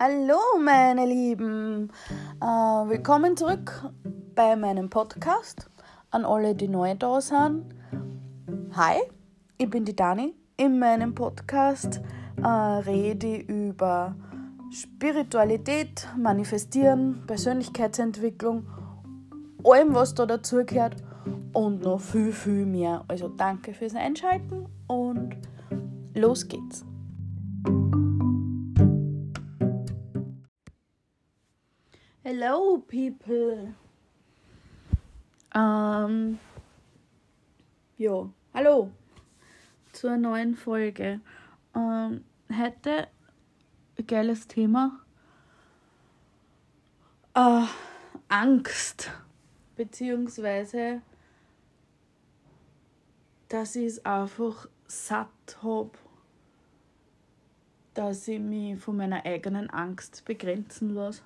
Hallo meine Lieben, äh, willkommen zurück bei meinem Podcast. An alle, die neu da sind. Hi, ich bin die Dani. In meinem Podcast äh, rede ich über Spiritualität, Manifestieren, Persönlichkeitsentwicklung, allem was da dazugehört und noch viel, viel mehr. Also danke fürs Einschalten und los geht's. Hello, people. Ähm, ja, hallo zur neuen Folge. Ähm, heute ein geiles Thema. Äh, Angst. Beziehungsweise, dass ich es einfach satt habe, dass ich mich von meiner eigenen Angst begrenzen lasse.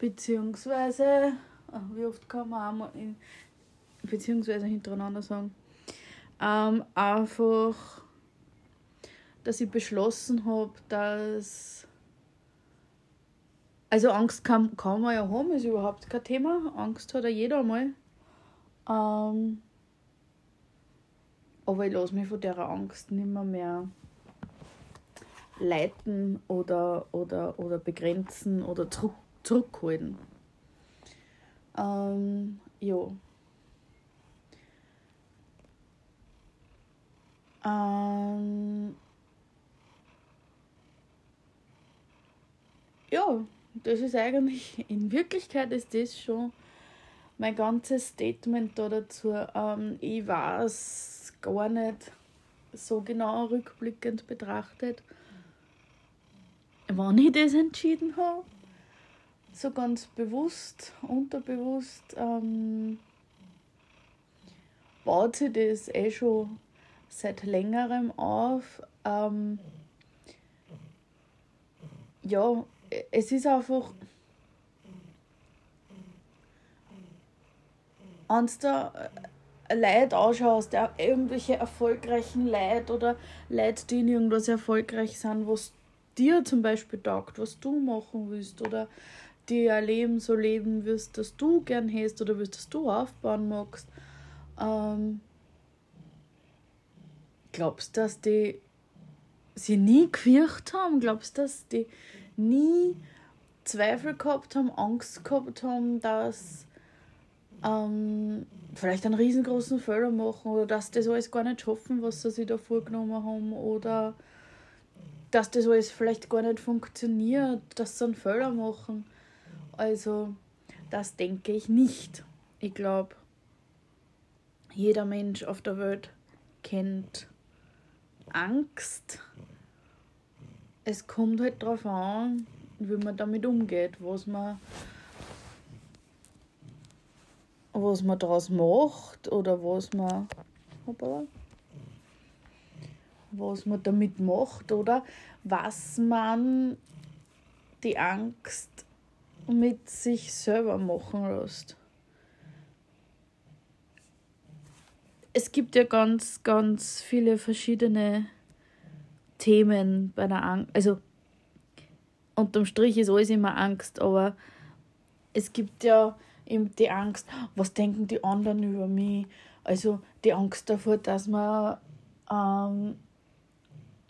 Beziehungsweise, ah, wie oft kann man einmal in, beziehungsweise hintereinander sagen, ähm, einfach, dass ich beschlossen habe, dass also Angst kann, kann man ja haben, ist überhaupt kein Thema. Angst hat ja jeder mal. Ähm, aber ich lasse mich von der Angst nicht mehr, mehr leiten oder, oder, oder begrenzen oder zurück, zurückhalten. Ähm, ja. Ähm, ja, das ist eigentlich, in Wirklichkeit ist das schon mein ganzes Statement da dazu. Ähm, ich weiß gar nicht so genau rückblickend betrachtet, wann ich das entschieden habe. So ganz bewusst, unterbewusst, ähm, baut sich das eh schon seit längerem auf. Ähm, ja, es ist einfach. Wenn du da Leute anschaust, irgendwelche erfolgreichen Leute oder Leute, die in irgendwas erfolgreich sind, was dir zum Beispiel taugt, was du machen willst oder dir Leben so leben wirst, dass du gern hast oder wirst, dass du aufbauen magst. Ähm, glaubst du, dass die sie nie gefürcht haben? Glaubst du, dass die nie Zweifel gehabt haben, Angst gehabt haben, dass ähm, vielleicht einen riesengroßen Fehler machen oder dass das alles gar nicht schaffen, was sie sich da vorgenommen haben oder dass das alles vielleicht gar nicht funktioniert, dass sie einen Fehler machen. Also, das denke ich nicht. Ich glaube, jeder Mensch auf der Welt kennt Angst es kommt halt darauf an, wie man damit umgeht, was man, was man daraus macht oder was man, hoppala, was man damit macht oder was man die Angst mit sich selber machen lässt. Es gibt ja ganz, ganz viele verschiedene Themen bei der Angst. Also unterm Strich ist alles immer Angst, aber es gibt ja eben die Angst, was denken die anderen über mich? Also die Angst davor, dass man ähm,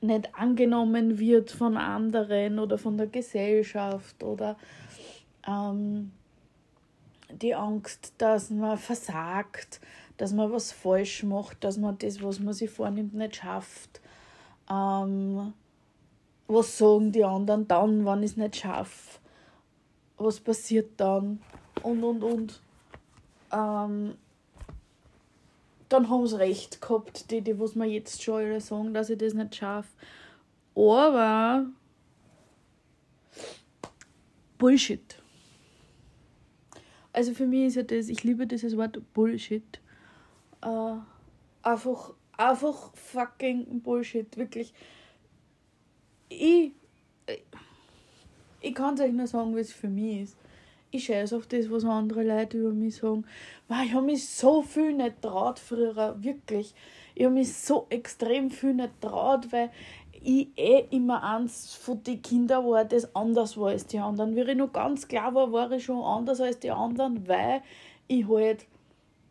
nicht angenommen wird von anderen oder von der Gesellschaft oder ähm, die Angst, dass man versagt, dass man was falsch macht, dass man das, was man sich vornimmt, nicht schafft. Ähm, was sagen die anderen dann, wenn ich es nicht schaffe? Was passiert dann? Und, und, und. Ähm, dann haben sie recht gehabt, die, die was mir jetzt schon alle sagen, dass ich das nicht schaffe. Aber Bullshit. Also für mich ist ja das, ich liebe dieses Wort Bullshit. Äh, einfach Einfach fucking Bullshit, wirklich. Ich, ich kann es euch nur sagen, wie es für mich ist. ich scheiße auf das, was andere Leute über mich sagen. Wow, ich habe mich so viel nicht traut früher, wirklich. Ich habe mich so extrem viel nicht traut, weil ich eh immer eins von den Kindern war, das anders war als die anderen. Wie ich noch ganz klar war, war ich schon anders als die anderen, weil ich halt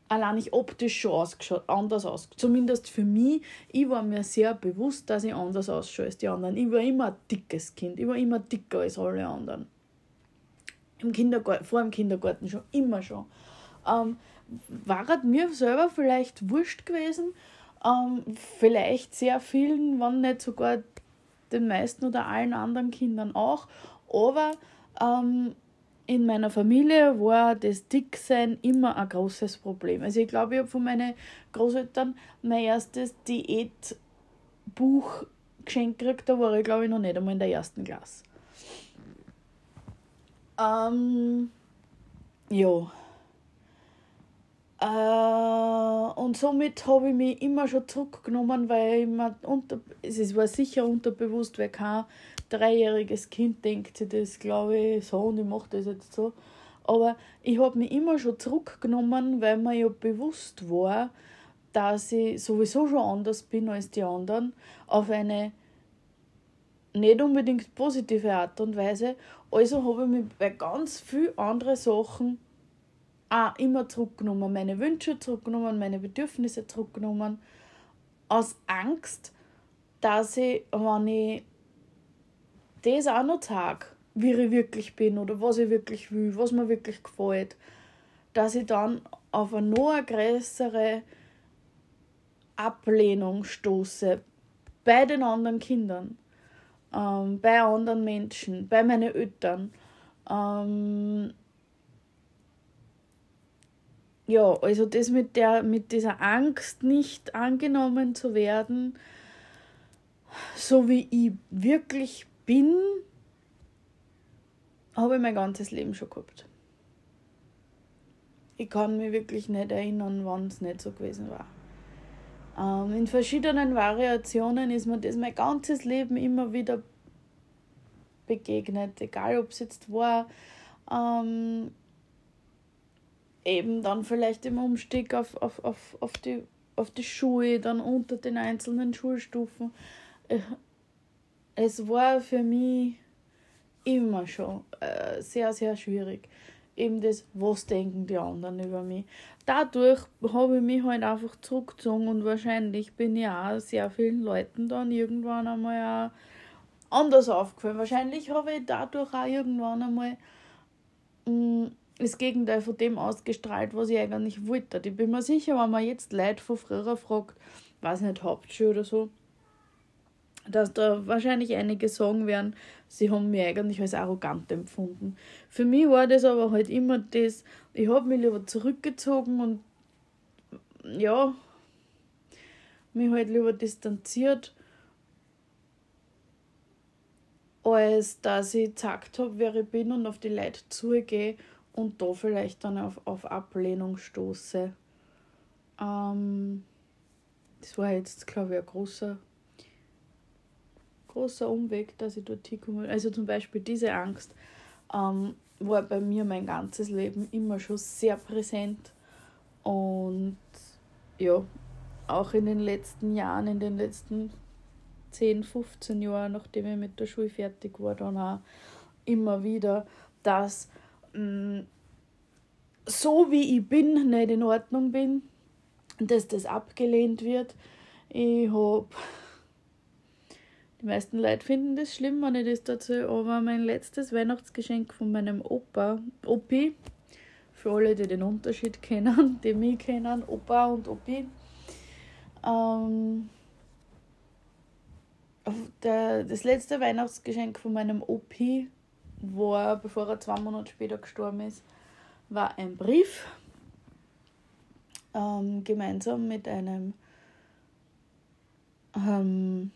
allein ich optisch schon ausgeschaut, anders aus. Zumindest für mich. Ich war mir sehr bewusst, dass ich anders ausschaue als die anderen. Ich war immer ein dickes Kind. Ich war immer dicker als alle anderen. Im Kindergarten, vor dem Kindergarten schon, immer schon. Ähm, war mir selber vielleicht wurscht gewesen, ähm, vielleicht sehr vielen, wenn nicht sogar den meisten oder allen anderen Kindern auch, aber ähm, in meiner Familie war das Dicksein immer ein großes Problem. Also ich glaube, ich habe von meinen Großeltern mein erstes Diätbuch geschenkt gekriegt, da war ich glaube ich noch nicht einmal in der ersten Klasse. Ähm, ja. Äh, und somit habe ich mich immer schon zurückgenommen, weil ich mir unter, es war sicher unterbewusst, weil kein dreijähriges Kind denkt sich das, glaube ich, so und ich mache das jetzt so. Aber ich habe mich immer schon zurückgenommen, weil mir ja bewusst war, dass ich sowieso schon anders bin als die anderen, auf eine nicht unbedingt positive Art und Weise. Also habe ich mich bei ganz vielen anderen Sachen auch immer zurückgenommen, meine Wünsche zurückgenommen, meine Bedürfnisse zurückgenommen, aus Angst, dass ich, wenn ich das auch noch sage, wie ich wirklich bin oder was ich wirklich will, was mir wirklich gefällt, dass ich dann auf eine noch größere Ablehnung stoße bei den anderen Kindern, ähm, bei anderen Menschen, bei meinen Eltern. Ähm, ja, also das mit, der, mit dieser Angst, nicht angenommen zu werden, so wie ich wirklich bin, habe ich mein ganzes Leben schon gehabt. Ich kann mich wirklich nicht erinnern, wann es nicht so gewesen war. Ähm, in verschiedenen Variationen ist mir das mein ganzes Leben immer wieder begegnet, egal ob es jetzt war, ähm, eben dann vielleicht im Umstieg auf, auf, auf, auf, die, auf die Schuhe, dann unter den einzelnen Schulstufen. Äh, es war für mich immer schon äh, sehr, sehr schwierig. Eben das, was denken die anderen über mich. Dadurch habe ich mich halt einfach zurückgezogen und wahrscheinlich bin ich auch sehr vielen Leuten dann irgendwann einmal anders aufgefallen. Wahrscheinlich habe ich dadurch auch irgendwann einmal mh, mm, das Gegenteil von dem ausgestrahlt, was ich eigentlich wollte. Ich bin mir sicher, wenn man jetzt Leute von früher fragt, weiß nicht, Hauptschule oder so, dass da wahrscheinlich einige sagen werden, sie haben mich eigentlich als arrogant empfunden. Für mich war das aber halt immer das, ich habe mich lieber zurückgezogen und ja, mich halt lieber distanziert, als dass ich gesagt habe, wer ich bin und auf die Leute zugehe und da vielleicht dann auf, auf Ablehnung stoße. Ähm, das war jetzt, glaube ich, ein großer großer Umweg, dass ich dort hinkomme. Also zum Beispiel diese Angst ähm, war bei mir mein ganzes Leben immer schon sehr präsent. Und ja, auch in den letzten Jahren, in den letzten 10, 15 Jahren, nachdem ich mit der Schule fertig war, dann auch immer wieder, dass mm, so wie ich bin, nicht in Ordnung bin, dass das abgelehnt wird. Ich habe die meisten Leute finden das schlimm, wenn ich das dazu, aber mein letztes Weihnachtsgeschenk von meinem Opa, Opi, für alle, die den Unterschied kennen, die mich kennen, Opa und Opi, ähm, der, das letzte Weihnachtsgeschenk von meinem Opi war, bevor er zwei Monate später gestorben ist, war ein Brief, ähm, gemeinsam mit einem ähm,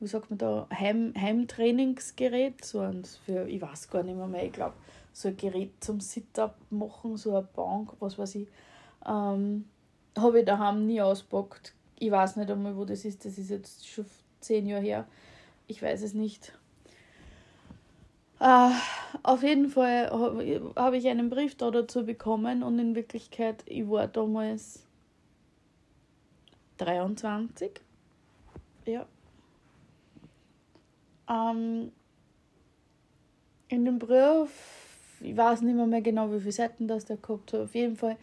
wie sagt man da, Heim, Heimtrainingsgerät, so ein für, ich weiß gar nicht mehr, mehr ich glaube, so ein Gerät zum Sit-Up machen, so eine Bank, was weiß ich, ähm, habe ich daheim nie auspackt. Ich weiß nicht einmal, wo das ist, das ist jetzt schon zehn Jahre her. Ich weiß es nicht. Uh, auf jeden Fall habe hab ich einen Brief da dazu bekommen und in Wirklichkeit, ich war damals 23. Ja. Ähm, in dem Brief, ich weiß nicht mehr, mehr genau, wie viele Seiten das der gehabt hat, auf jeden Fall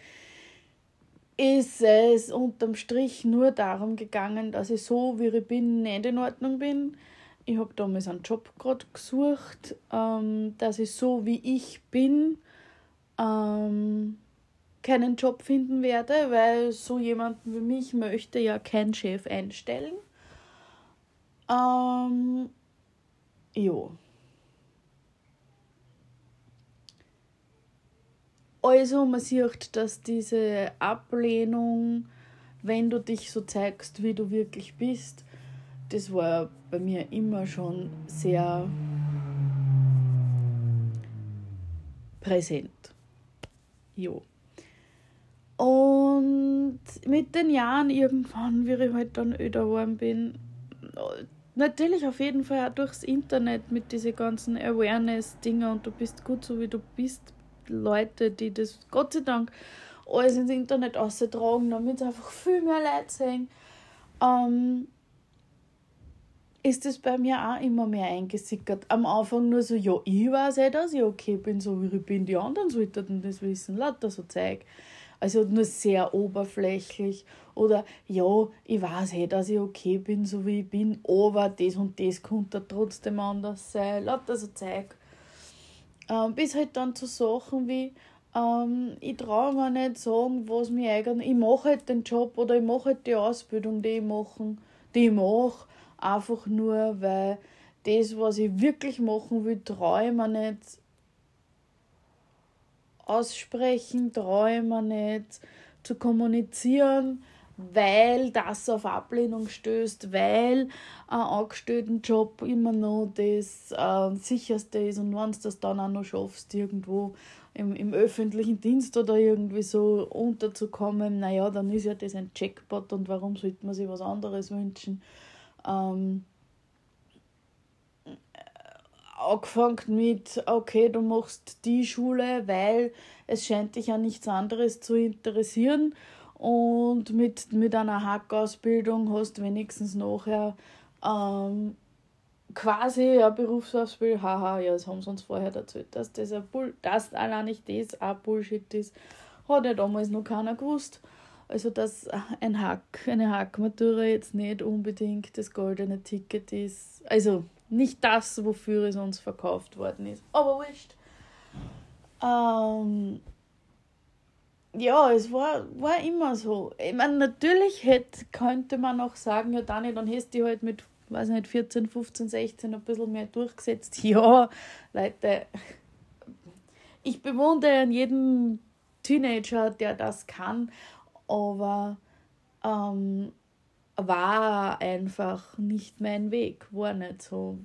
ist es unterm Strich nur darum gegangen, dass ich so, wie ich bin, nicht in Ordnung bin. Ich habe damals einen Job gerade gesucht, ähm, dass ich so, wie ich bin, ähm, keinen Job finden werde, weil so jemanden wie mich möchte ja kein Chef einstellen. Ähm, jo. Also man sieht, dass diese Ablehnung, wenn du dich so zeigst, wie du wirklich bist, das war bei mir immer schon sehr präsent. Jo. Und mit den Jahren irgendwann, wie ich halt dann öder geworden bin, natürlich auf jeden Fall auch durchs Internet mit diesen ganzen Awareness-Dinger und du bist gut so wie du bist, Leute, die das Gott sei Dank alles ins Internet austragen, damit es einfach viel mehr Leute sehen, ähm, ist es bei mir auch immer mehr eingesickert. Am Anfang nur so, ja, ich weiß eh, dass ich okay bin, so wie ich bin, die anderen sollten das wissen, lauter so Zeug. Also nur sehr oberflächlich. Oder ja, ich weiß eh, dass ich okay bin, so wie ich bin, aber das und das könnte trotzdem anders sein. Lauter so Zeug. Ähm, bis halt dann zu Sachen wie, ähm, ich traue mir nicht sagen, was mir eigentlich, ich mache halt den Job oder ich mache halt die Ausbildung, die ich mache, die ich mache, einfach nur, weil das, was ich wirklich machen will, traue ich mir nicht aussprechen, traue ich mir nicht zu kommunizieren, weil das auf Ablehnung stößt, weil ein Angestelltenjob immer noch das äh, sicherste ist und wenn du das dann auch noch schaffst, irgendwo im, im öffentlichen Dienst oder irgendwie so unterzukommen, naja, dann ist ja das ein Jackpot und warum sollte man sich was anderes wünschen? Ähm, angefangen mit, okay, du machst die Schule, weil es scheint dich ja nichts anderes zu interessieren und mit, mit einer Hackausbildung hast du wenigstens nachher ähm, quasi eine Berufsausbildung. Haha, ja, das haben sie uns vorher erzählt, dass das, ein Bull dass allein nicht das auch Bullshit ist. Hat ja damals noch keiner gewusst. Also, dass ein Hack, eine Hackmatura jetzt nicht unbedingt das goldene Ticket ist. Also, nicht das, wofür es uns verkauft worden ist. Aber wurscht. Ähm, ja, es war, war immer so. Ich meine, natürlich hätte, könnte man auch sagen, ja, Dani, dann hättest du halt mit, weiß nicht, 14, 15, 16 ein bisschen mehr durchgesetzt. Ja, Leute, ich bewundere an jedem Teenager, der das kann, aber ähm, war einfach nicht mein Weg, war nicht so.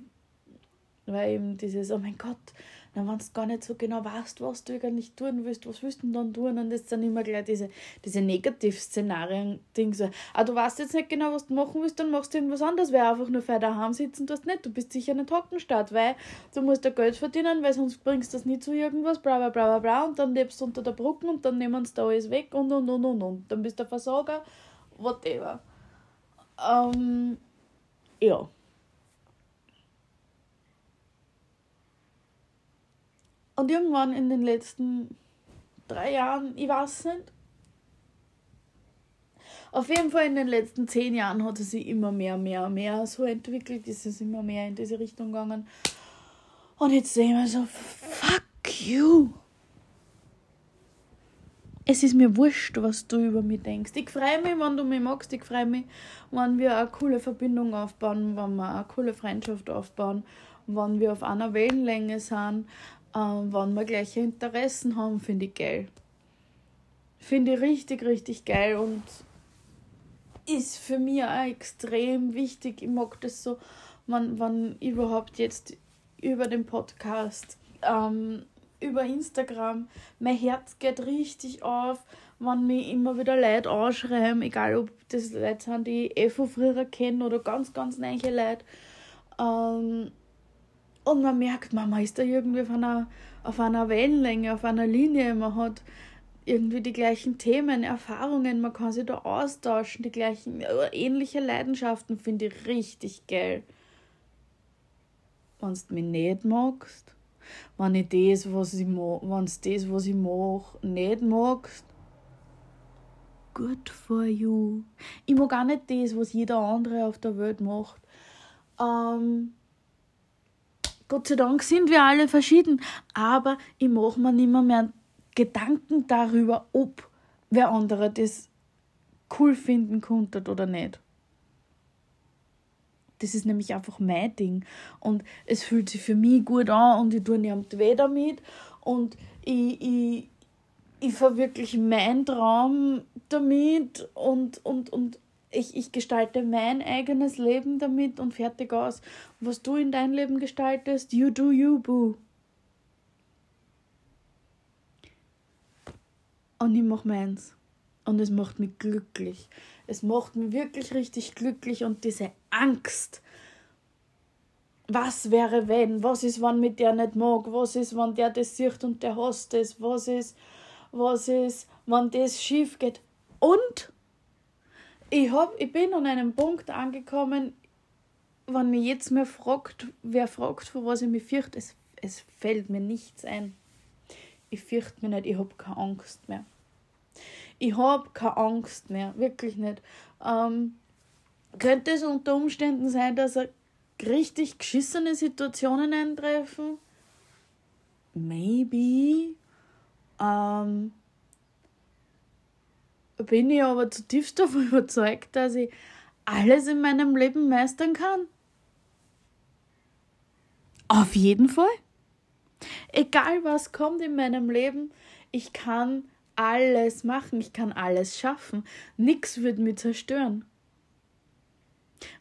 Weil eben dieses, oh mein Gott, na, wenn du gar nicht so genau weißt, was du eigentlich tun willst, was willst du denn dann tun? Und das sind immer gleich diese, diese Negativ-Szenarien, Dinge so, ah, du weißt jetzt nicht genau, was du machen willst, dann machst du irgendwas anderes, weil einfach nur für daheim sitzen tust nicht, du bist sicher nicht Hockenstadt, weil du musst ja Geld verdienen, weil sonst bringst du das nie zu irgendwas, bla bla bla bla bla, und dann lebst du unter der Brücke und dann nehmen sie da alles weg und und und und und. Dann bist du ein Versager, whatever. Ähm, ja. Und irgendwann in den letzten drei Jahren, ich weiß nicht, auf jeden Fall in den letzten zehn Jahren hat es sich immer mehr, mehr, mehr so entwickelt, ist es immer mehr in diese Richtung gegangen. Und jetzt sehe ich mir so, fuck you. Es ist mir wurscht, was du über mich denkst. Ich freue mich, wenn du mich magst. Ich freue mich, wenn wir eine coole Verbindung aufbauen, wenn wir eine coole Freundschaft aufbauen, wenn wir auf einer Wellenlänge sind, ähm, wenn wir gleiche Interessen haben, finde ich geil. Finde ich richtig, richtig geil und ist für mich auch extrem wichtig. Ich mag das so, wenn, wenn überhaupt jetzt über den Podcast, ähm, über Instagram, mein Herz geht richtig auf, wenn mich immer wieder Leute anschreiben, egal ob das Leute sind, die ich eh von früher kenne oder ganz, ganz neue Leute. Ähm, Und man merkt, man ist da irgendwie auf einer, auf einer Wellenlänge, auf einer Linie. Man hat irgendwie die gleichen Themen, Erfahrungen, man kann sich da austauschen, die gleichen, äh, ähnliche Leidenschaften, finde ich richtig geil. Wenn du mich nicht magst, wenn ich das, was ich mag, wenn das, was ich mache, nicht magst, good for you. Ich mag auch nicht das, was jeder andere auf der Welt macht. Ähm, Gott sei Dank sind wir alle verschieden, aber ich mache mir nicht mehr, Gedanken darüber, ob wer andere das cool finden konnte oder nicht. Das ist nämlich einfach mein Ding. Und es fühlt sich für mich gut an und ich tue niemand weh damit. Und ich, ich, ich verwirkliche meinen Traum damit und, und, und ich, ich gestalte mein eigenes Leben damit und fertig aus. Was du in dein Leben gestaltest, you do you, boo. Und ich mache meins. Und es macht mich glücklich. Es macht mich wirklich richtig glücklich und diese Angst. Was wäre, wenn? Was ist, wenn mit der nicht mag? Was ist, wenn der das sieht und der hasst es? Was ist, was ist, wenn das schief geht? Und ich, hab, ich bin an einem Punkt angekommen, wenn mir jetzt mehr fragt, wer fragt, vor was ich mich fürchte, es, es fällt mir nichts ein. Ich fürchte mich nicht, ich habe keine Angst mehr. Ich habe keine Angst mehr, wirklich nicht. Ähm, könnte es unter Umständen sein, dass richtig geschissene Situationen eintreffen? Maybe. Ähm, bin ich aber zutiefst davon überzeugt, dass ich alles in meinem Leben meistern kann. Auf jeden Fall. Egal was kommt in meinem Leben, ich kann alles machen, ich kann alles schaffen. Nichts wird mich zerstören.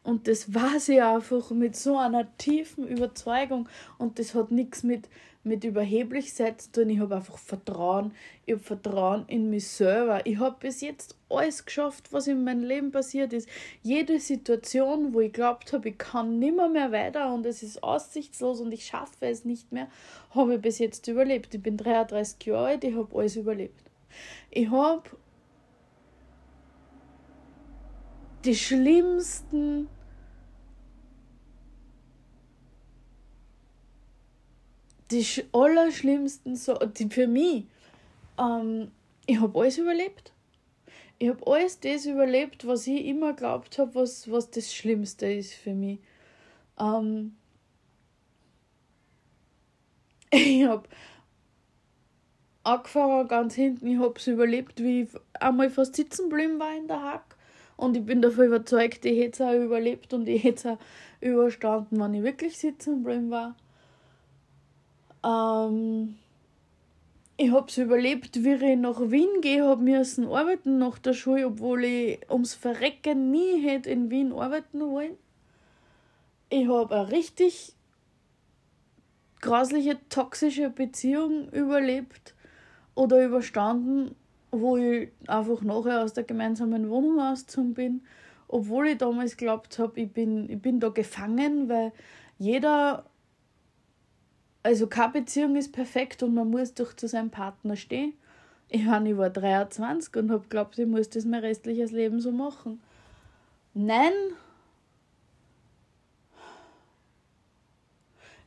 Und das war sie einfach mit so einer tiefen Überzeugung. Und das hat nichts mit, mit Überheblichkeit zu tun. Ich habe einfach Vertrauen. Ich habe Vertrauen in mich selber. Ich habe bis jetzt alles geschafft, was in meinem Leben passiert ist. Jede Situation, wo ich glaubt habe, ich kann nimmer mehr weiter und es ist aussichtslos und ich schaffe es nicht mehr, habe ich bis jetzt überlebt. Ich bin 33 Jahre alt, ich habe alles überlebt. Ich habe die schlimmsten die allerschlimmsten so die für mich ähm, ich habe alles überlebt. Ich habe alles das überlebt was ich immer glaubt habe was was das Schlimmste ist für mich. Ähm, ich habe angefangen ganz hinten ich habe es überlebt wie ich einmal fast sitzen war in der Hack. Und ich bin davon überzeugt, ich hätte es auch überlebt und ich hätte es auch überstanden, wenn ich wirklich sitzen war. Ähm, ich habe es überlebt, wie ich nach Wien gehe, habe müssen arbeiten nach der Schule, obwohl ich ums Verrecken nie hätte in Wien arbeiten wollen. Ich habe eine richtig grausliche, toxische Beziehung überlebt oder überstanden wo ich einfach nachher aus der gemeinsamen Wohnung ausgezogen bin, obwohl ich damals geglaubt habe, ich bin, ich bin da gefangen, weil jeder, also keine Beziehung ist perfekt und man muss doch zu seinem Partner stehen. Ich, meine, ich war 23 und habe geglaubt, ich muss das mein restliches Leben so machen. Nein,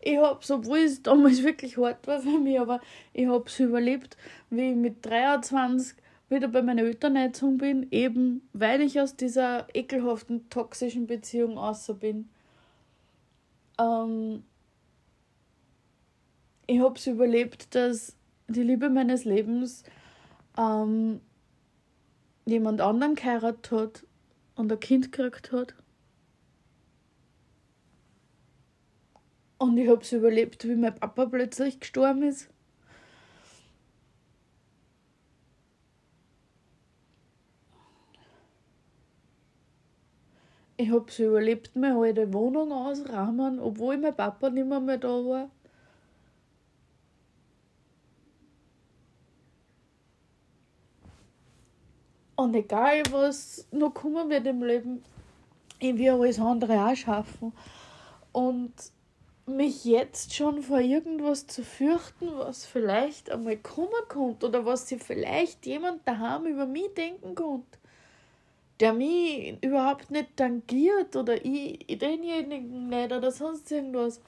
ich hab's, obwohl es damals wirklich hart war für mich, aber ich hab's überlebt, wie ich mit 23 wieder bei meinen Eltern eingezogen bin, eben weil ich aus dieser ekelhaften, toxischen Beziehung außer bin. Ähm, ich hab's überlebt, dass die Liebe meines Lebens ähm, jemand anderen geheiratet hat und ein Kind gekriegt hat. Und ich habe es überlebt, wie mein Papa plötzlich gestorben ist. Ich habe es überlebt, meine alte Wohnung ausrahmen, obwohl mein Papa nicht mehr, mehr da war. Und egal, was noch kommen wird im Leben, ich will alles andere auch schaffen. Und mich jetzt schon vor irgendwas zu fürchten, was vielleicht einmal kommen könnte oder was sich vielleicht jemand daheim über mich denken könnte, der mich überhaupt nicht tangiert oder ich denjenigen nicht oder sonst irgendwas.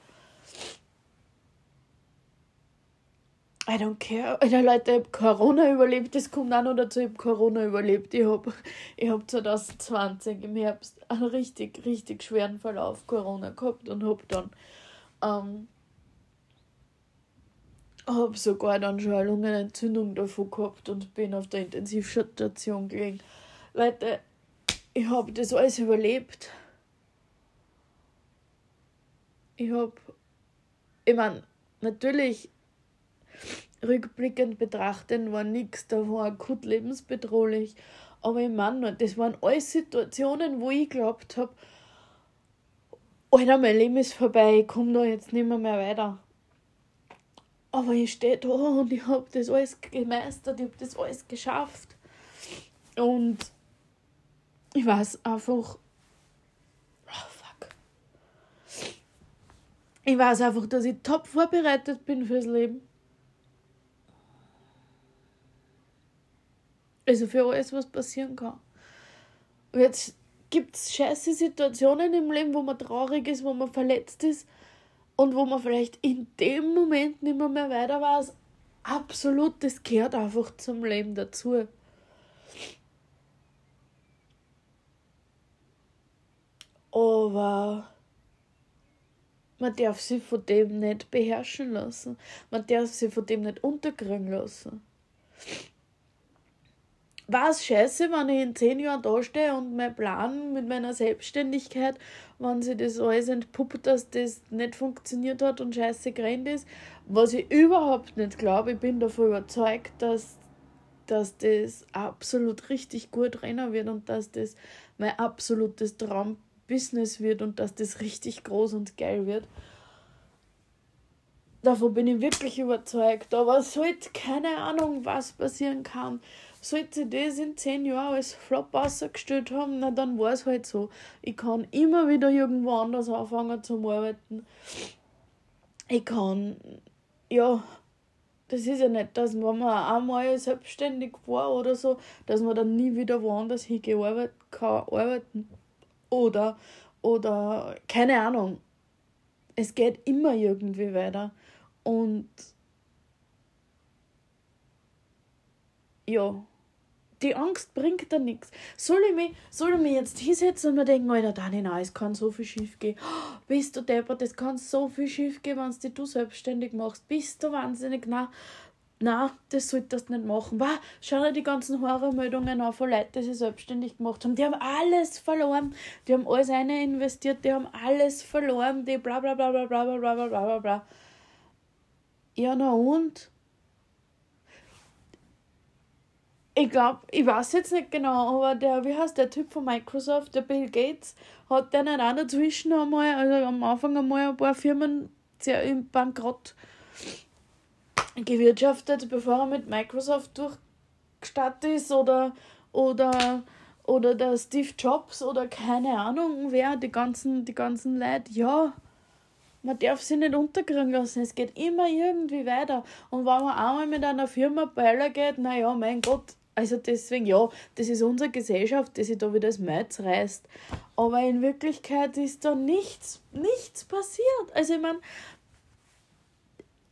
I don't care. Alter, Leute, ich habe Corona überlebt. Das kommt auch noch dazu. Ich habe Corona überlebt. Ich habe ich hab 2020 im Herbst einen richtig, richtig schweren Verlauf Corona gehabt und habe dann ähm, habe sogar dann schon eine Lungenentzündung davon gehabt und bin auf der Intensivstation gelegen. Leute, ich habe das alles überlebt. Ich habe, ich meine, natürlich rückblickend betrachtet war nichts davon akut lebensbedrohlich. Aber ich meine, das waren alles Situationen, wo ich glaubt habe, Alter, mein Leben ist vorbei, ich komme da jetzt nicht mehr, mehr weiter. Aber ich stehe da und ich habe das alles gemeistert, ich habe das alles geschafft. Und ich weiß einfach, oh fuck. Ich weiß einfach, dass ich top vorbereitet bin fürs Leben. Also für alles, was passieren kann. Und jetzt gibt es scheiße Situationen im Leben, wo man traurig ist, wo man verletzt ist und wo man vielleicht in dem Moment nicht mehr, mehr weiter weiß. Absolut, das gehört einfach zum Leben dazu. Aber man darf sich von dem nicht beherrschen lassen. Man darf sich von dem nicht unterkriegen lassen war es scheiße, wenn ich in zehn Jahren dastehe und mein Plan mit meiner Selbstständigkeit, wenn sich das alles entpuppt, dass das nicht funktioniert hat und scheiße gerannt ist, was ich überhaupt nicht glaube. Ich bin davon überzeugt, dass, dass das absolut richtig gut rennen wird und dass das mein absolutes Traumbusiness wird und dass das richtig groß und geil wird. Davon bin ich wirklich überzeugt. Aber sollte keine Ahnung, was passieren kann sollte das in zehn Jahren als Flop ausgestellt haben, na dann war es halt so. Ich kann immer wieder irgendwo anders anfangen zu arbeiten. Ich kann, ja, das ist ja nicht, dass wenn man einmal selbstständig war oder so, dass man dann nie wieder woanders hingearbeitet kann, arbeiten. Oder, oder, keine Ahnung. Es geht immer irgendwie weiter. Und ja, die Angst bringt da nichts. Soll ich mich, soll ich mich jetzt hinsetzen und mir denken, Alter, Dani, nein, es kann so viel schief gehen. Oh, bist du deppert, es kann so viel schief gehen, wenn du selbstständig machst. Bist du wahnsinnig? Nein, nein, das solltest du nicht machen. Wow, schau dir die ganzen Horrormeldungen an von Leuten, die sich selbstständig gemacht haben. Die haben alles verloren. Die haben alles eine investiert, die haben alles verloren. Die bla bla bla bla bla bla bla bla bla. Ja, na und? Ich glaube, ich weiß jetzt nicht genau, aber der, wie heißt der Typ von Microsoft, der Bill Gates, hat der nicht auch dazwischen einmal, also am Anfang einmal ein paar Firmen sehr im Bankrott gewirtschaftet, bevor er mit Microsoft durchgestartet ist oder, oder, oder der Steve Jobs oder keine Ahnung wer, die ganzen, die ganzen Leute, ja, man darf sich nicht unterkriegen lassen. Es geht immer irgendwie weiter. Und wenn man einmal mit einer Firma beiler geht, naja, mein Gott, also deswegen, ja, das ist unsere Gesellschaft, die sich da wieder das Metz reißt. Aber in Wirklichkeit ist da nichts, nichts passiert. Also ich meine,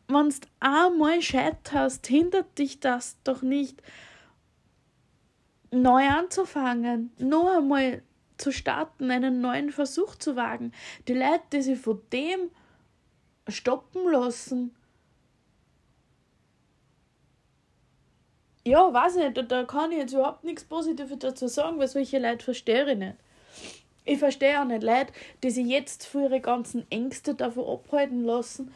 wenn du einmal scheiterst, hindert dich das doch nicht, neu anzufangen, noch einmal zu starten, einen neuen Versuch zu wagen. Die Leute, die sich von dem stoppen lassen, ja, weiß nicht, da, kann ich jetzt überhaupt nichts Positives dazu sagen, weil solche Leute verstehe ich nicht. Ich verstehe auch nicht Leute, die sich jetzt für ihre ganzen Ängste davon abhalten lassen,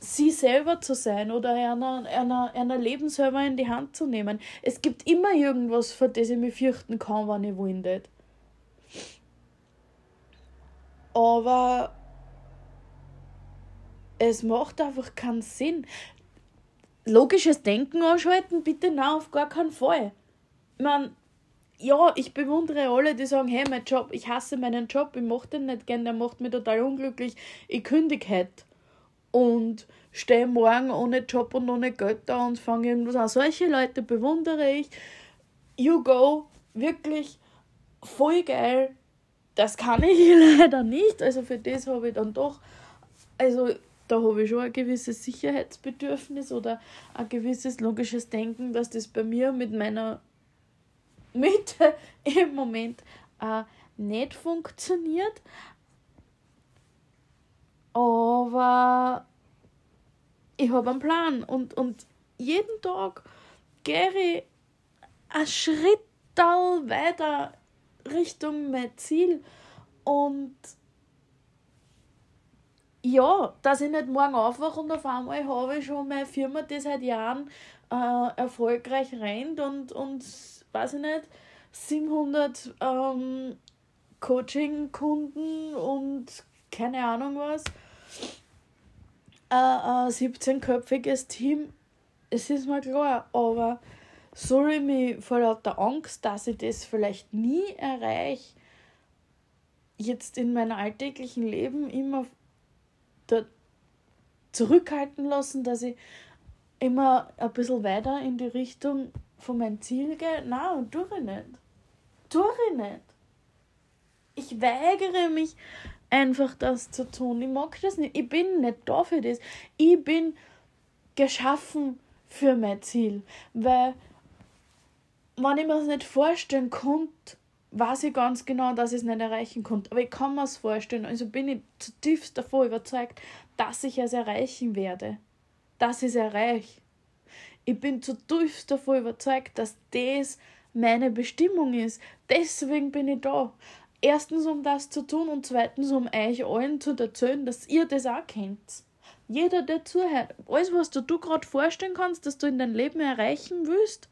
sie selber zu sein oder einer, einer, einer Leben selber in die Hand zu nehmen. Es gibt immer irgendwas, vor das ich mich fürchten kann, wenn ich will. Aber es macht einfach keinen Sinn logisches Denken anschalten, bitte na auf gar keinen Fall. Ich meine, ja, ich bewundere alle, die sagen, hey, mein Job, ich hasse meinen Job, ich mache den nicht gern, der macht mich total unglücklich, ich kündige halt. und stehe morgen ohne Job und ohne Geld da und fange irgendwas an. Solche Leute bewundere ich. You go, wirklich voll geil. Das kann ich leider nicht. Also für das habe ich dann doch, also da habe ich schon ein gewisses Sicherheitsbedürfnis oder ein gewisses logisches Denken, dass das bei mir mit meiner Mitte im Moment äh, nicht funktioniert. Aber ich habe einen Plan und, und jeden Tag gehe ich einen Schritt weiter Richtung mein Ziel und ja, dass ich nicht morgen aufwache und auf einmal habe ich schon meine Firma, die seit Jahren äh, erfolgreich rennt und, und weiß ich nicht, 700 ähm, Coaching-Kunden und keine Ahnung was. Ein, ein 17-köpfiges Team, es ist mir klar, aber ich mich vor lauter Angst, dass ich das vielleicht nie erreiche, jetzt in meinem alltäglichen Leben immer zurückhalten lassen, dass ich immer ein bisschen weiter in die Richtung von meinem Ziel gehe? Nein, tue ich nicht. Tue ich nicht. Ich weigere mich einfach das zu tun. Ich mag das nicht. Ich bin nicht da für das. Ich bin geschaffen für mein Ziel. Weil, wenn ich mir das nicht vorstellen konnte, weiß ich ganz genau, dass ich es nicht erreichen konnte. Aber ich kann mir es vorstellen. Also bin ich zutiefst davon überzeugt, dass ich es erreichen werde. Dass ich es erreiche. Ich bin zutiefst davon überzeugt, dass das meine Bestimmung ist. Deswegen bin ich da. Erstens, um das zu tun und zweitens, um euch allen zu erzählen, dass ihr das auch kennt. Jeder, der zuhört, alles, was du, du gerade vorstellen kannst, dass du in deinem Leben erreichen willst,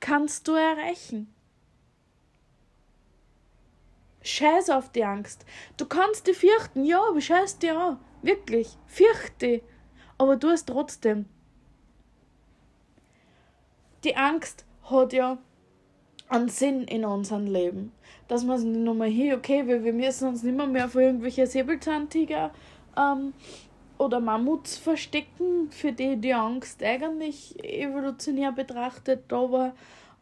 kannst du erreichen. Scheiß auf die Angst. Du kannst die fürchten, ja, aber scheiß dir an. Wirklich. Fürchte. Aber du es trotzdem. Die Angst hat ja einen Sinn in unserem Leben. Dass man nicht nochmal hier, okay, wir, wir müssen uns nicht mehr, mehr vor irgendwelche Säbelzahntiger ähm, oder Mammuts verstecken, für die die Angst eigentlich evolutionär betrachtet da war.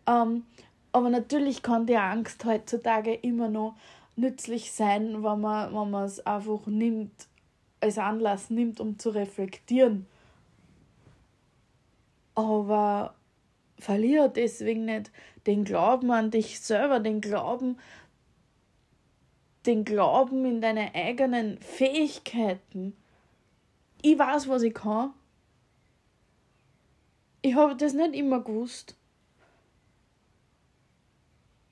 Ähm, aber natürlich kann die Angst heutzutage immer noch nützlich sein, wenn man, wenn es einfach nimmt, als Anlass nimmt, um zu reflektieren. Aber verliere deswegen nicht den Glauben an dich selber, den Glauben, den Glauben in deine eigenen Fähigkeiten. Ich weiß, was ich kann. Ich habe das nicht immer gewusst.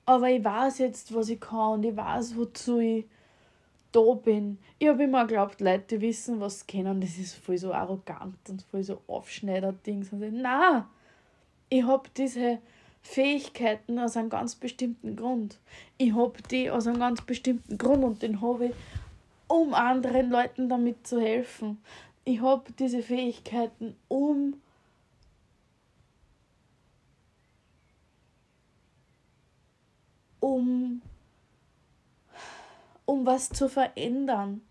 Aber ich weiß jetzt, was ich kann und ich weiß, wozu ich da bin. Ich habe immer geglaubt, Leute, wissen, was sie kennen, das ist voll so arrogant und voll so Aufschneider-Dings. Nein! ich habe diese Fähigkeiten aus einem ganz bestimmten Grund. Ich habe die aus einem ganz bestimmten Grund und den habe ich, um anderen Leuten damit zu helfen. Ich habe diese Fähigkeiten, um um um was zu verändern,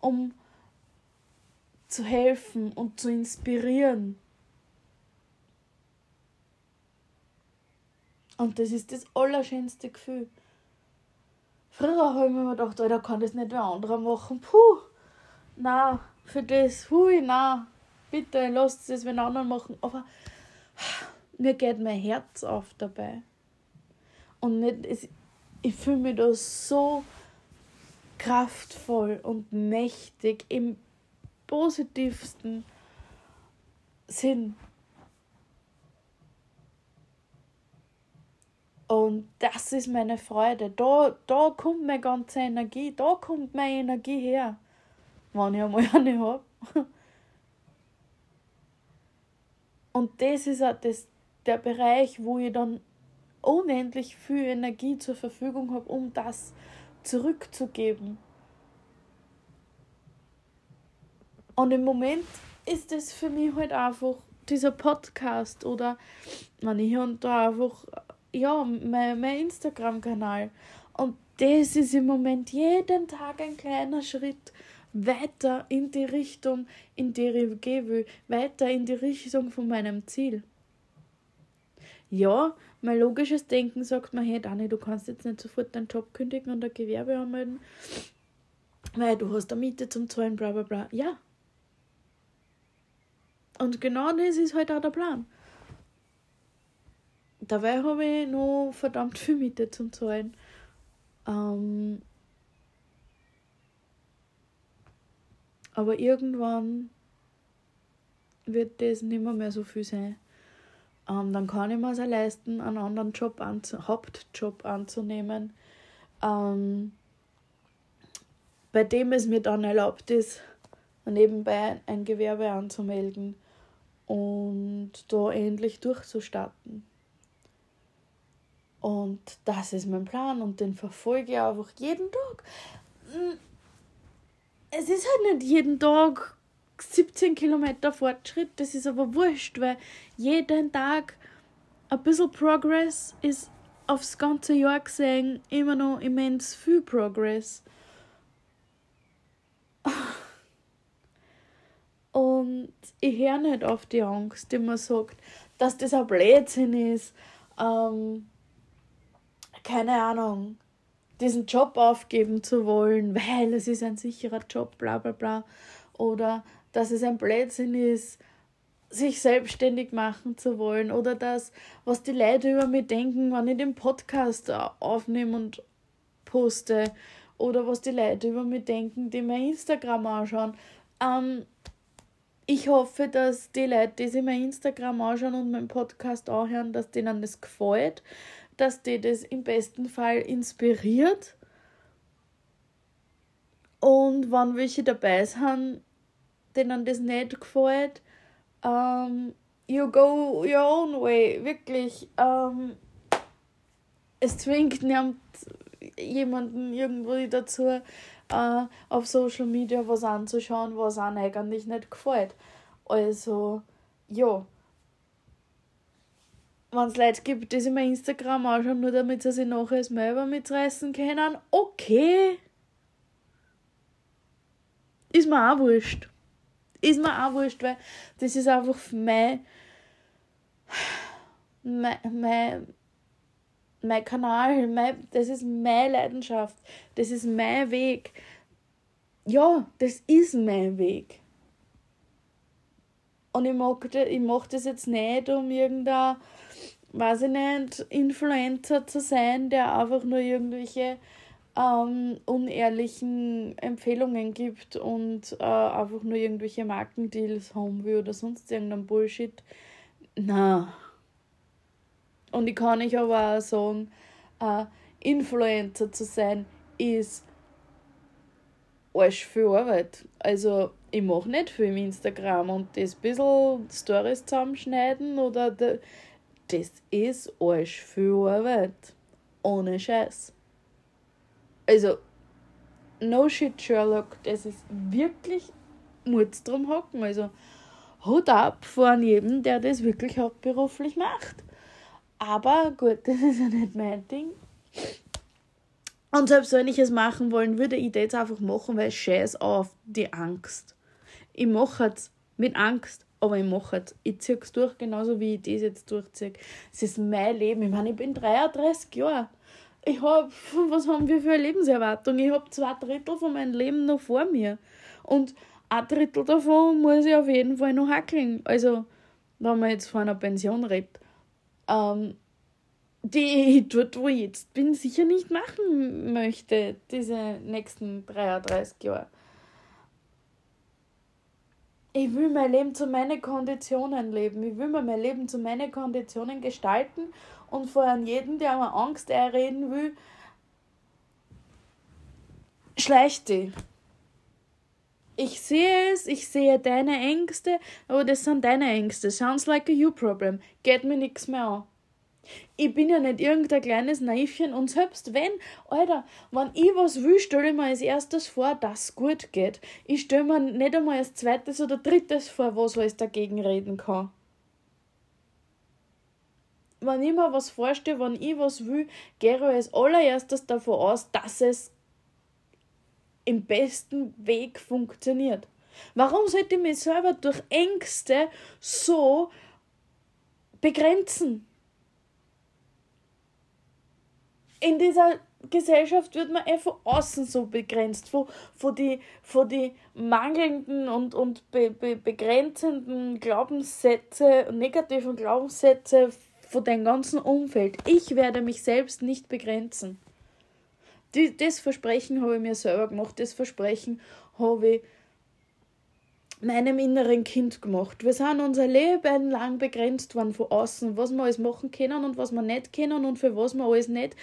um zu helfen und zu inspirieren. Und das ist das allerschönste Gefühl. Früher habe ich mir gedacht, da kann das nicht wer anderer machen. Puh, na, für das, hui, na, bitte lasst es wer anderen machen. Aber mir geht mein Herz auf dabei. Und nicht, ich fühle mich da so kraftvoll und mächtig im positivsten Sinn. Und das ist meine Freude. Da, da kommt meine ganze Energie, da kommt meine Energie her, wenn ich einmal eine habe. Und das ist auch das, der Bereich, wo ich dann unendlich viel Energie zur Verfügung habe, um das zurückzugeben. Und im Moment ist es für mich halt einfach dieser Podcast oder wenn ich und da einfach ja, mein, mein Instagram-Kanal. Und das ist im Moment jeden Tag ein kleiner Schritt weiter in die Richtung, in die ich gehen will, weiter in die Richtung von meinem Ziel. Ja, mein logisches Denken sagt mir, hey Dani, du kannst jetzt nicht sofort deinen Job kündigen und ein Gewerbe anmelden, weil du hast eine Miete zum Zahlen, bla bla bla. Ja. Und genau das ist halt auch der Plan. Dabei habe ich noch verdammt viel Miete zum Zahlen. Ähm, aber irgendwann wird das nicht mehr, mehr so viel sein. Ähm, dann kann ich mir es leisten, einen anderen Job anzu Hauptjob anzunehmen, ähm, bei dem es mir dann erlaubt ist, nebenbei ein Gewerbe anzumelden und da endlich durchzustarten. Und das ist mein Plan und den verfolge ich einfach jeden Tag. Hm, es ist halt nicht jeden Tag 17 Kilometer Fortschritt, das ist aber wurscht, weil jeden Tag ein bisschen Progress ist aufs ganze Jahr gesehen immer noch immens viel Progress. Und ich höre nicht auf die Angst, die man sagt, dass das ein Blödsinn ist. Ähm, keine Ahnung, diesen Job aufgeben zu wollen, weil es ist ein sicherer Job, bla bla bla. Oder dass es ein Blödsinn ist, sich selbstständig machen zu wollen. Oder das, was die Leute über mich denken, wenn ich den Podcast aufnehme und poste. Oder was die Leute über mich denken, die mir Instagram anschauen. Ähm, ich hoffe, dass die Leute, die sich mein Instagram anschauen und meinen Podcast anhören, dass denen das gefällt dass die das im besten Fall inspiriert. Und wenn welche dabei sind, denen das nicht gefällt, um, ähm, you go your own way. Wirklich. Um, ähm, es zwingt niemand jemanden irgendwie dazu, uh, auf Social Media was anzuschauen, was einem eigentlich nicht gefällt. Also, ja wenn es Leute gibt, die sich mein Instagram anschauen, nur damit sie sich nachher das Mail über mich reißen können, okay. Ist mir auch wurscht. Ist mir auch wurscht, weil das ist einfach mein, mein, mein, Kanal, mein, das ist meine Leidenschaft, das ist mein Weg. Ja, das ist mein Weg. Und ich das, ich mach das jetzt nicht, um irgendein weiß ich nicht, Influencer zu sein, der einfach nur irgendwelche ähm, unehrlichen Empfehlungen gibt und äh, einfach nur irgendwelche Markendeals haben will oder sonst irgendein Bullshit. Na. Und ich kann ich aber auch sagen, äh, Influencer zu sein ist arsch viel Arbeit. Also ich mache nicht viel im Instagram und das bisschen Stories zusammenschneiden oder de, das ist arsch viel Arbeit. Ohne Scheiß. Also, no shit, Sherlock, das ist wirklich Mut drum hocken. Also, Hut ab von jedem, der das wirklich hauptberuflich macht. Aber gut, das ist ja nicht mein Ding. Und selbst wenn ich es machen wollen würde, ich das einfach machen, weil scheiß auf die Angst. Ich mache es mit Angst aber ich mache es. Ich ziehe es durch, genauso wie ich das jetzt durchziehe. Es ist mein Leben. Ich meine, ich bin 33 Jahre. Ich habe, was haben wir für eine Lebenserwartung? Ich habe zwei Drittel von meinem Leben noch vor mir. Und ein Drittel davon muss ich auf jeden Fall noch hackeln. Also, wenn man jetzt von einer Pension redet. Ähm, die ich dort, wo ich jetzt bin, sicher nicht machen möchte, diese nächsten 33 Jahre ich will mein Leben zu meinen Konditionen leben. Ich will mir mein Leben zu meinen Konditionen gestalten und vor jeden, der mir Angst einreden will, schleicht die. Ich sehe es, ich sehe deine Ängste, aber das sind deine Ängste. Sounds like a you problem. Geht mir nichts mehr an. Ich bin ja nicht irgendein kleines Naivchen und selbst wenn, Alter, wenn ich was will, stelle ich mir als erstes vor, dass es gut geht. Ich stelle mir nicht einmal als zweites oder drittes vor, was alles dagegen reden kann. Wenn ich mir was vorstelle, wenn ich was will, gehe ich als allererstes davon aus, dass es im besten Weg funktioniert. Warum sollte ich mich selber durch Ängste so begrenzen? In dieser Gesellschaft wird man einfach außen so begrenzt, von, von die, von die mangelnden und, und be, be, begrenzenden Glaubenssätze, negativen Glaubenssätze von deinem ganzen Umfeld. Ich werde mich selbst nicht begrenzen. Die, das Versprechen habe ich mir selber gemacht, das Versprechen habe ich meinem inneren Kind gemacht. Wir sind unser Leben lang begrenzt worden von außen, was wir alles machen können und was wir nicht können und für was wir alles nicht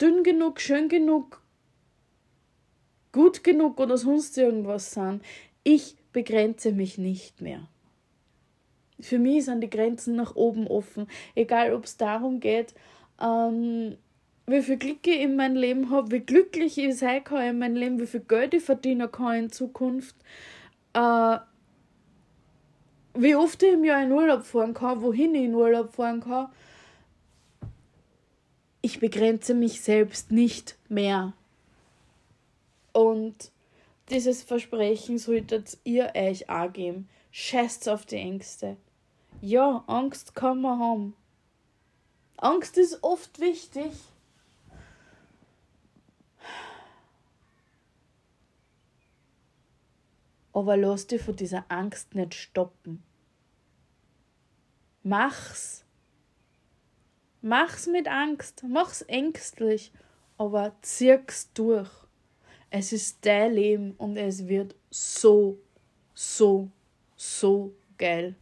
dünn genug, schön genug, gut genug oder sonst irgendwas sind. Ich begrenze mich nicht mehr. Für mich sind die Grenzen nach oben offen. Egal, ob es darum geht, ähm, wie viel Glück ich in meinem Leben habe, wie glücklich ich sein kann in meinem Leben, wie viel Geld ich verdienen kann in Zukunft, äh, wie oft ich im Jahr in Urlaub fahren kann, wohin ich in Urlaub fahren kann. Ich begrenze mich selbst nicht mehr. Und dieses Versprechen solltet ihr euch auch geben. Scheißt auf die Ängste. Ja, Angst kann man haben. Angst ist oft wichtig. Aber lass dich von dieser Angst nicht stoppen. Mach's. Mach's mit Angst, mach's ängstlich, aber zieh's durch. Es ist dein Leben und es wird so, so, so geil.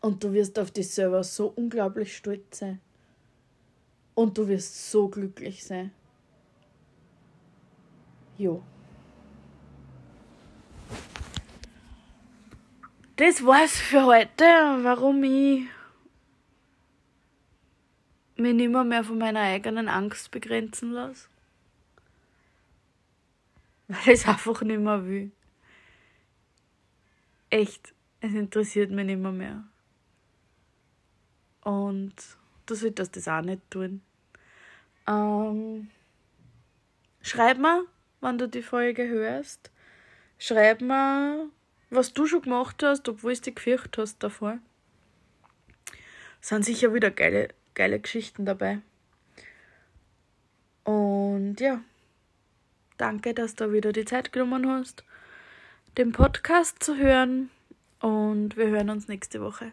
Und du wirst auf dich selber so unglaublich stolz sein. Und du wirst so glücklich sein. Jo. Das war's für heute, warum ich mich nicht mehr, von meiner eigenen Angst begrenzen lasse. Weil ich es einfach nicht mehr will. Echt, es interessiert mich nicht mehr. mehr. Und du solltest das auch nicht tun. Ähm, schreib mir, wenn du die Folge hörst. Schreib mir, was du schon gemacht hast, obwohl du dich gefürchtet hast davor. Sind sicher wieder geile, geile Geschichten dabei. Und ja, danke, dass du wieder die Zeit genommen hast, den Podcast zu hören. Und wir hören uns nächste Woche.